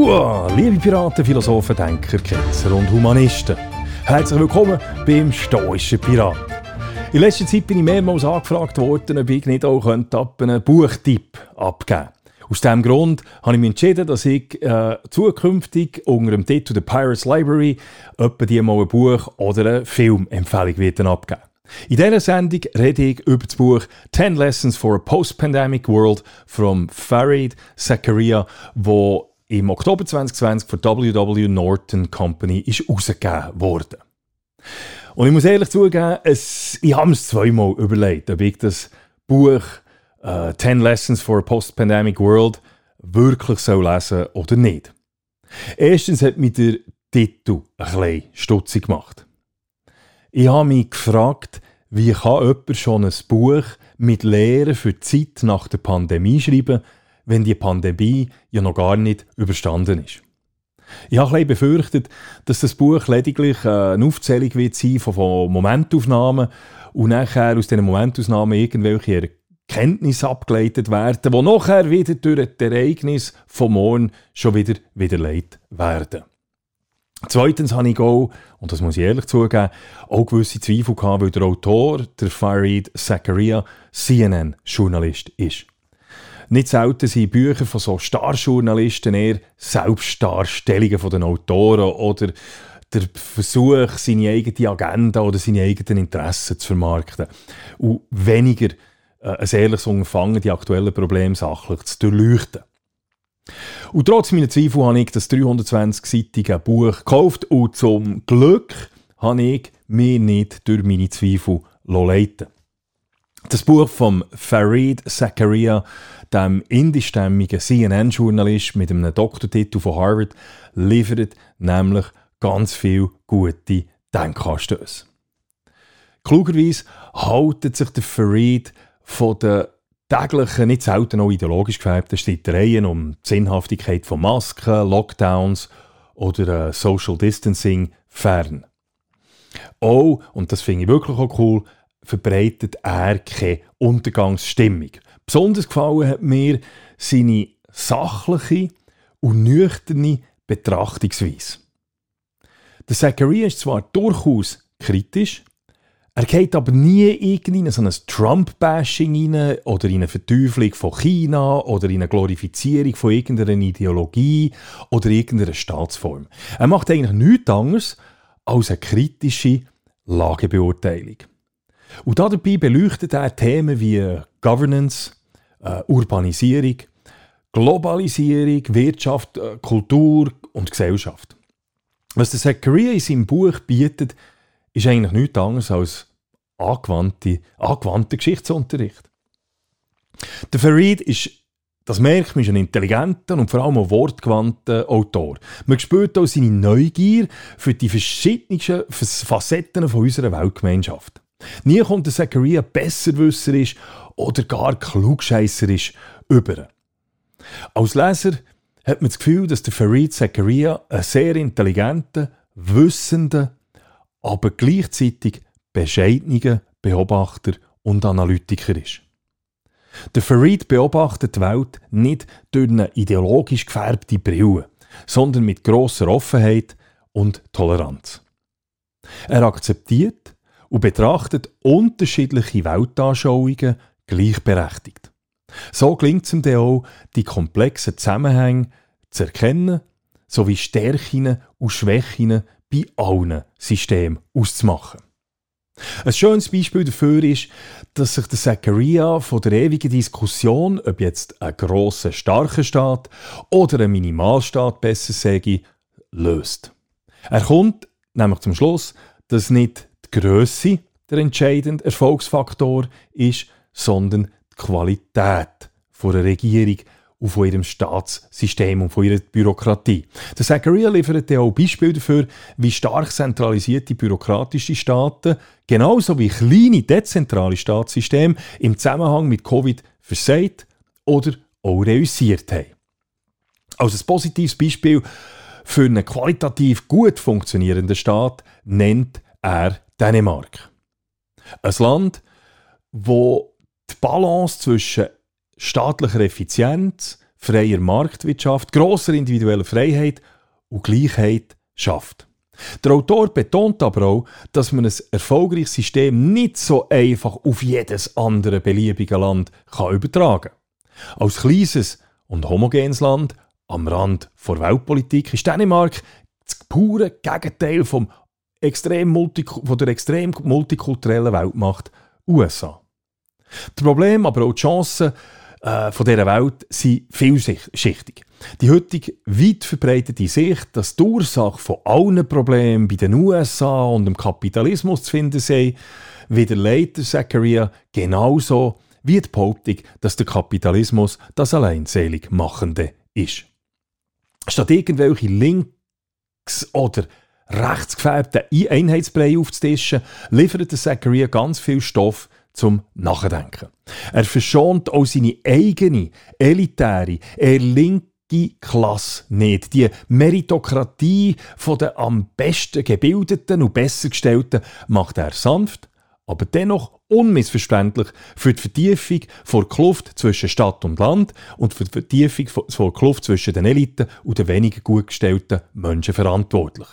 Hua, liebe Piraten, Philosophen, Denker, Ketzer und Humanisten. Herzlich willkommen beim Stoischen Pirat. In letzter Zeit bin ich mehrmals angefragt worden, ob ich nicht auch einen Buchtipp abgeben könnte. Aus diesem Grund habe ich mich entschieden, dass ich äh, zukünftig unter dem Titel The Pirates Library etwa die mal ein Buch oder eine Filmempfehlung abgeben in dieser Sendung rede ich über das Buch 10 Lessons for a Post-Pandemic World von Farid Zakaria, wo im Oktober 2020 von W.W. Norton Company ist herausgegeben wurde. Und ich muss ehrlich zugeben, es, ich habe es zweimal überlegt, ob ich das Buch uh, 10 Lessons for a Post-Pandemic World wirklich soll lesen oder nicht. Erstens hat mich der Titel ein bisschen stutzig gemacht. Ich habe mich gefragt, wie kann jemand schon ein Buch mit Lehren für die Zeit nach der Pandemie schreiben, wenn die Pandemie ja noch gar nicht überstanden ist. Ich habe ein befürchtet, dass das Buch lediglich äh, eine Aufzählung wird sein von, Momentaufnahmen und nachher aus diesen Momentaufnahmen irgendwelche Erkenntnisse abgeleitet werden, die nachher wieder durch das Ereignis vom Morgen schon wieder widerlegt werden. Zweitens habe ich auch, und das muss ich ehrlich zugeben, auch gewisse Zweifel gehabt, weil der Autor, der Farid Zakaria, CNN-Journalist ist. Nicht selten sind Bücher von so Starjournalisten eher Selbstdarstellungen von den Autoren oder der Versuch, seine eigene Agenda oder seine eigenen Interessen zu vermarkten. Und weniger äh, ein ehrliches Unterfangen, die aktuellen Probleme sachlich zu durchleuchten. Und trotz meiner Zweifel habe ich das 320-seitige Buch gekauft und zum Glück habe ich mich nicht durch meine Zweifel leiten Das Buch von Farid Zakaria, dem indischstämmigen CNN-Journalist mit einem Doktortitel von Harvard, liefert nämlich ganz viel gute Denkanstöße. Klugerweise haltet sich der Farid von der täglichen, nicht selten auch ideologisch gefärbten Streitereien um die Sinnhaftigkeit von Masken, Lockdowns oder äh, Social Distancing fern. Auch, und das finde ich wirklich auch cool, verbreitet er keine Untergangsstimmung. Besonders gefallen hat mir seine sachliche und nüchterne Betrachtungsweise. Der Zachariah ist zwar durchaus kritisch, er geht aber nie in so ein Trump-Bashing rein oder in eine Verteufelung von China oder in eine Glorifizierung von irgendeiner Ideologie oder irgendeiner Staatsform. Er macht eigentlich nichts anderes als eine kritische Lagebeurteilung. Und dabei beleuchtet er Themen wie Governance, äh, Urbanisierung, Globalisierung, Wirtschaft, äh, Kultur und Gesellschaft. Was der Zachariah in seinem Buch bietet, ist eigentlich nichts anderes als angewandte, angewandter Geschichtsunterricht. Der Farid ist, das merkt man, ein intelligenter und vor allem ein wortgewandter Autor. Man spürt auch seine Neugier für die verschiedenen Facetten von unserer Weltgemeinschaft. Nie kommt der Zachariah besserwisserisch oder gar klugscheisserisch über. Als Leser hat man das Gefühl, dass der Farid Zachariah ein sehr intelligenter, wissender aber gleichzeitig bescheidener Beobachter und Analytiker ist. Der Farid beobachtet die Welt nicht durch eine ideologisch gefärbte Brille, sondern mit grosser Offenheit und Toleranz. Er akzeptiert und betrachtet unterschiedliche Weltanschauungen gleichberechtigt. So gelingt es ihm dann auch, die komplexen Zusammenhänge zu erkennen, sowie Stärken und Schwächen bei allen Systemen auszumachen. Ein schönes Beispiel dafür ist, dass sich der Zachariah von der ewigen Diskussion, ob jetzt ein grosser, starker Staat oder ein Minimalstaat besser sage, löst. Er kommt nämlich zum Schluss, dass nicht die Größe der entscheidende Erfolgsfaktor ist, sondern die Qualität einer Regierung und von ihrem Staatssystem und von ihrer Bürokratie. Der Zachariah liefert auch Beispiele dafür, wie stark zentralisierte bürokratische Staaten, genauso wie kleine dezentrale Staatssysteme im Zusammenhang mit Covid versagt oder auch reüssiert haben. Als ein positives Beispiel für einen qualitativ gut funktionierenden Staat nennt er Dänemark. Ein Land, wo die Balance zwischen staatlicher Effizienz, freier Marktwirtschaft, grosser individueller Freiheit und Gleichheit schafft. Der Autor betont aber auch, dass man ein erfolgreiches System nicht so einfach auf jedes andere beliebige Land kann übertragen kann. Als kleines und homogenes Land am Rand der Weltpolitik ist Dänemark das pure Gegenteil vom extrem von der extrem multikulturellen Weltmacht USA. Das Problem, aber auch die Chancen äh, von dieser Welt sind vielschichtig. Die heutige weit verbreitete Sicht, dass die Ursache von allen Problemen bei den USA und dem Kapitalismus zu finden sei, widerlegt Zachariah genauso wie die Behauptung, dass der Kapitalismus das alleinselig Machende ist. Statt irgendwelche links- oder rechtsgefärbten Einheitsbrei aufzutischen, liefert Zachariah ganz viel Stoff zum Nachdenken. Er verschont auch seine eigene, elitäre, eher linke Klasse nicht. Die Meritokratie von den am besten gebildeten und besser gestellten macht er sanft, aber dennoch unmissverständlich für die Vertiefung vor Kluft zwischen Stadt und Land und für die Vertiefung vor Kluft zwischen den Eliten und den weniger gut gestellten Menschen verantwortlich.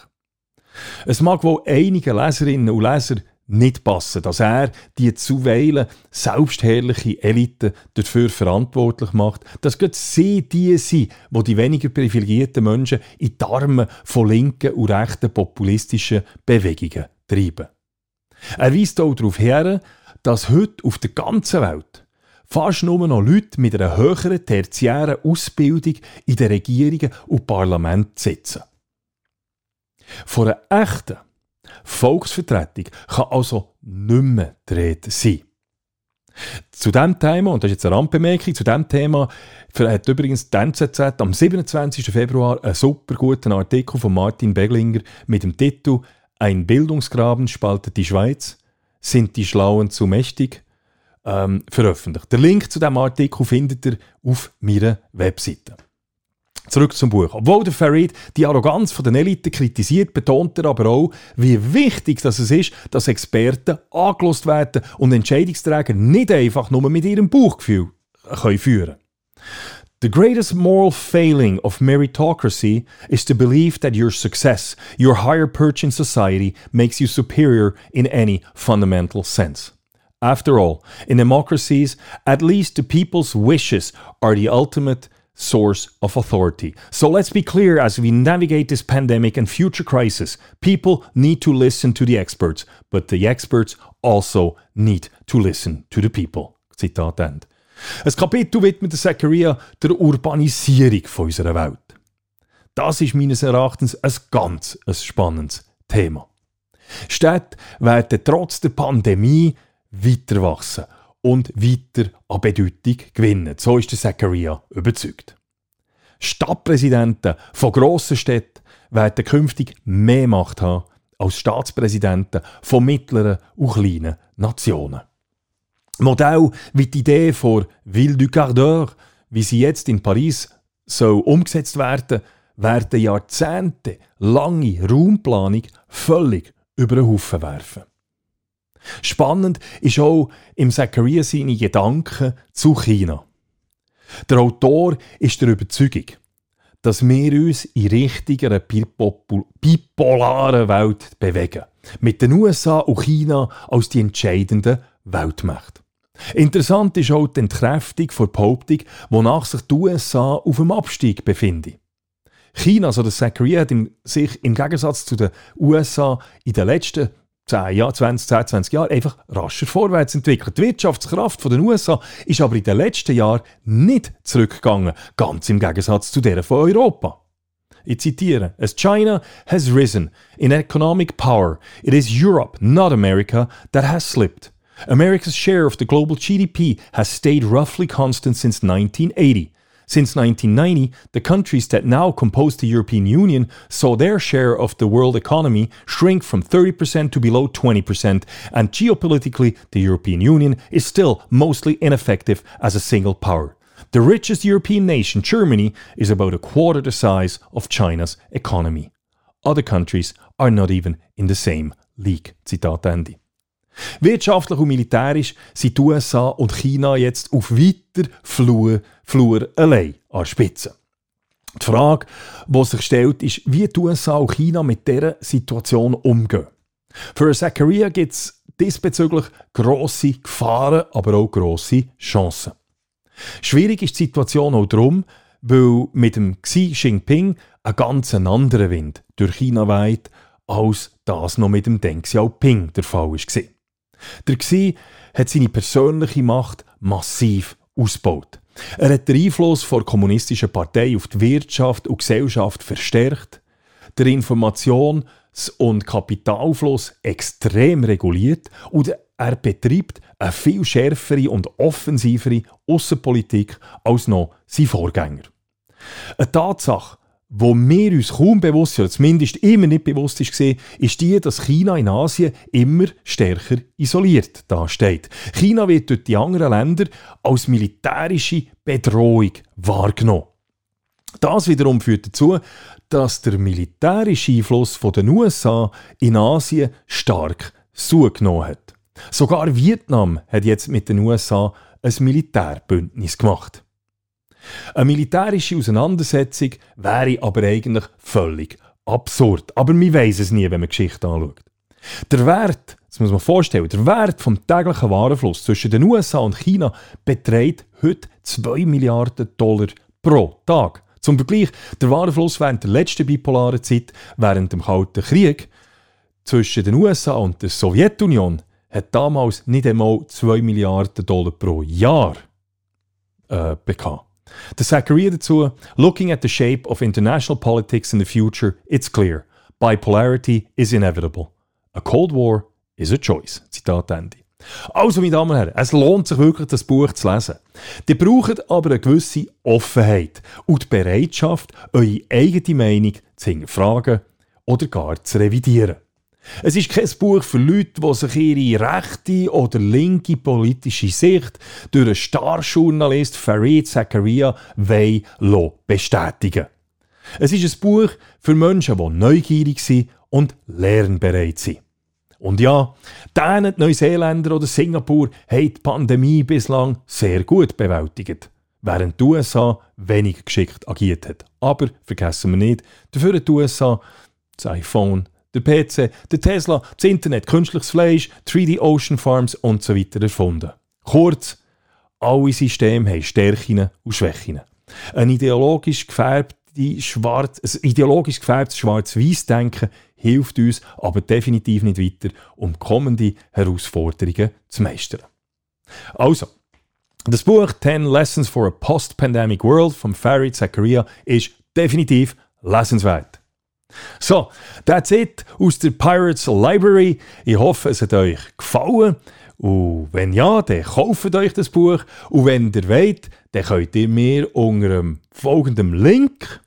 Es mag wohl einige Leserinnen und Leser nicht passen, dass er die zuweilen selbstherrliche Elite dafür verantwortlich macht, dass gerade sie die sind, die die weniger privilegierten Menschen in die Arme von linken und rechten populistischen Bewegungen treiben. Er weist auch darauf her, dass heute auf der ganzen Welt fast nur noch Leute mit einer höheren tertiären Ausbildung in den Regierungen und Parlamenten sitzen. Von einer echten Volksvertretung kann also nicht mehr die Rede sein. Zu diesem Thema, und das ist jetzt eine Randbemerkung, zu diesem Thema hat übrigens die NZZ am 27. Februar einen super guten Artikel von Martin Beglinger mit dem Titel Ein Bildungsgraben spaltet die Schweiz. Sind die Schlauen zu mächtig? Ähm, veröffentlicht. Der Link zu diesem Artikel findet ihr auf meiner Webseite. Zurück zum Buch. Obwohl der Farid die Arroganz von den Eliten kritisiert, betont er aber auch, wie wichtig das es ist, dass Experten angelost werden und Entscheidungsträger nicht einfach nur mit ihrem Bauchgefühl können führen The greatest moral failing of meritocracy is to believe that your success, your higher perch in society, makes you superior in any fundamental sense. After all, in democracies, at least the people's wishes are the ultimate source of authority. So let's be clear as we navigate this pandemic and future crisis. People need to listen to the experts, but the experts also need to listen to the people. Zitat Ende. Ein Kapitel widmet Zachariah der Urbanisierung von unserer Welt. Das ist meines Erachtens ein ganz ein spannendes Thema. Städte werden trotz der Pandemie weiter wachsen und weiter an Bedeutung gewinnen. So ist der Zachariah überzeugt. Stadtpräsidenten von grossen Städten werden künftig mehr Macht haben als Staatspräsidenten von mittleren und kleinen Nationen. Modell wie die Idee von Ville du Quart d'Heure, wie sie jetzt in Paris soll umgesetzt werden, werden Jahrzehnte lange Raumplanung völlig über den Haufen werfen. Spannend ist auch im Zachariah seine Gedanken zu China. Der Autor ist der Überzeugung, dass wir uns in Richtung einer bipolaren Welt bewegen. Mit den USA und China als die entscheidenden Weltmächte. Interessant ist auch die Entkräftung der Behauptung, wonach sich die USA auf dem Abstieg befinden. China, also der Zachariah, hat sich im Gegensatz zu den USA in den letzten 10 Jahren, 20, 10, 20 Jahren einfach rascher vorwärts entwickelt. Die Wirtschaftskraft der USA ist aber in den letzten Jahren nicht zurückgegangen, ganz im Gegensatz zu der von Europa. Ich zitiere: As China has risen in economic power, it is Europe, not America, that has slipped. America's share of the global GDP has stayed roughly constant since 1980. Since 1990, the countries that now compose the European Union saw their share of the world economy shrink from 30% to below 20%, and geopolitically, the European Union is still mostly ineffective as a single power. The richest European nation, Germany, is about a quarter the size of China's economy. Other countries are not even in the same league. Zitat Ende. Wirtschaftlich und militärisch sind die USA und China jetzt auf weiter Flur, Flur allein an der Spitze. Die Frage, die sich stellt, ist, wie die USA und China mit dieser Situation umgehen. Für Zachariah gibt es diesbezüglich grosse Gefahren, aber auch grosse Chancen. Schwierig ist die Situation auch darum, weil mit dem Xi Jinping ein ganz anderer Wind durch China weht, als das noch mit dem Deng Xiaoping der Fall war. Der Xi hat seine persönliche Macht massiv ausgebaut. Er hat den Einfluss der kommunistischen Partei auf die Wirtschaft und Gesellschaft verstärkt, der Informations- und Kapitalfluss extrem reguliert und er betreibt eine viel schärfere und offensivere Außenpolitik als noch sein Vorgänger. Eine Tatsache, wo wir uns kaum bewusst oder zumindest immer nicht bewusst ist, ist die, dass China in Asien immer stärker isoliert dasteht. China wird durch die anderen Länder als militärische Bedrohung wahrgenommen. Das wiederum führt dazu, dass der militärische Einfluss der USA in Asien stark zugenommen hat. Sogar Vietnam hat jetzt mit den USA ein Militärbündnis gemacht. Eine militärische Auseinandersetzung wäre aber eigentlich völlig absurd. Aber wir weiß es nie, wenn man Geschichte anschaut. Der Wert, das muss man vorstellen, der Wert vom täglichen Warenfluss zwischen den USA und China beträgt heute 2 Milliarden Dollar pro Tag. Zum Vergleich, der Warenfluss während der letzten bipolaren Zeit, während dem Kalten Krieg, zwischen den USA und der Sowjetunion, hat damals nicht einmal 2 Milliarden Dollar pro Jahr äh, bekommen. Der Zachariah dazu, looking at the shape of international politics in the future, it's clear. Bipolarity is inevitable. A Cold War is a choice. Zitat Ende. Also, meine Damen und Herren, es lohnt sich wirklich, das Buch zu lesen. Ihr braucht aber eine gewisse Offenheit und die Bereitschaft, eure eigene Meinung zu hinterfragen oder gar zu revidieren. Es ist kein Buch für Leute, die sich ihre rechte oder linke politische Sicht durch einen Starjournalist Farid Zakaria bestätigen Es ist ein Buch für Menschen, die neugierig sind und lernbereit sind. Und ja, die Neuseeländer oder Singapur haben die Pandemie bislang sehr gut bewältigt, während die USA wenig geschickt agiert hat. Aber vergessen wir nicht, dafür hat die USA das iPhone der PC, der Tesla, das Internet, künstliches Fleisch, 3D Ocean Farms und so weiter erfunden. Kurz, alle Systeme haben Stärken und Schwächen. Ein ideologisch gefärbte Schwarz, ideologisch gefärbtes Schwarz-Weiß-Denken hilft uns aber definitiv nicht weiter, um kommende Herausforderungen zu meistern. Also, das Buch 10 Lessons for a Post-Pandemic World von Farid Zakaria ist definitiv lesenswert. So, that's it aus der Pirates Library. Ich hoffe, es hat euch gefallen. Und wenn ja, dann kauft euch das Buch. Und wenn ihr wollt, dann könnt ihr mir unter dem folgenden Link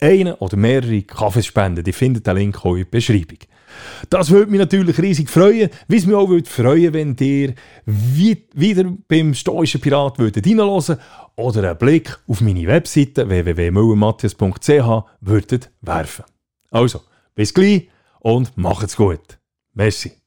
einen oder mehrere Kaffees spenden. Ihr findet den Link auch in der Beschreibung. Das würde mich natürlich riesig freuen, wie es mich auch würde freuen, wenn ihr wieder beim Stoischen Pirat würdet reinhören oder einen Blick auf meine Webseite www.müllermatthias.ch würdet werfen. Also, bis gleich und macht's gut. Merci.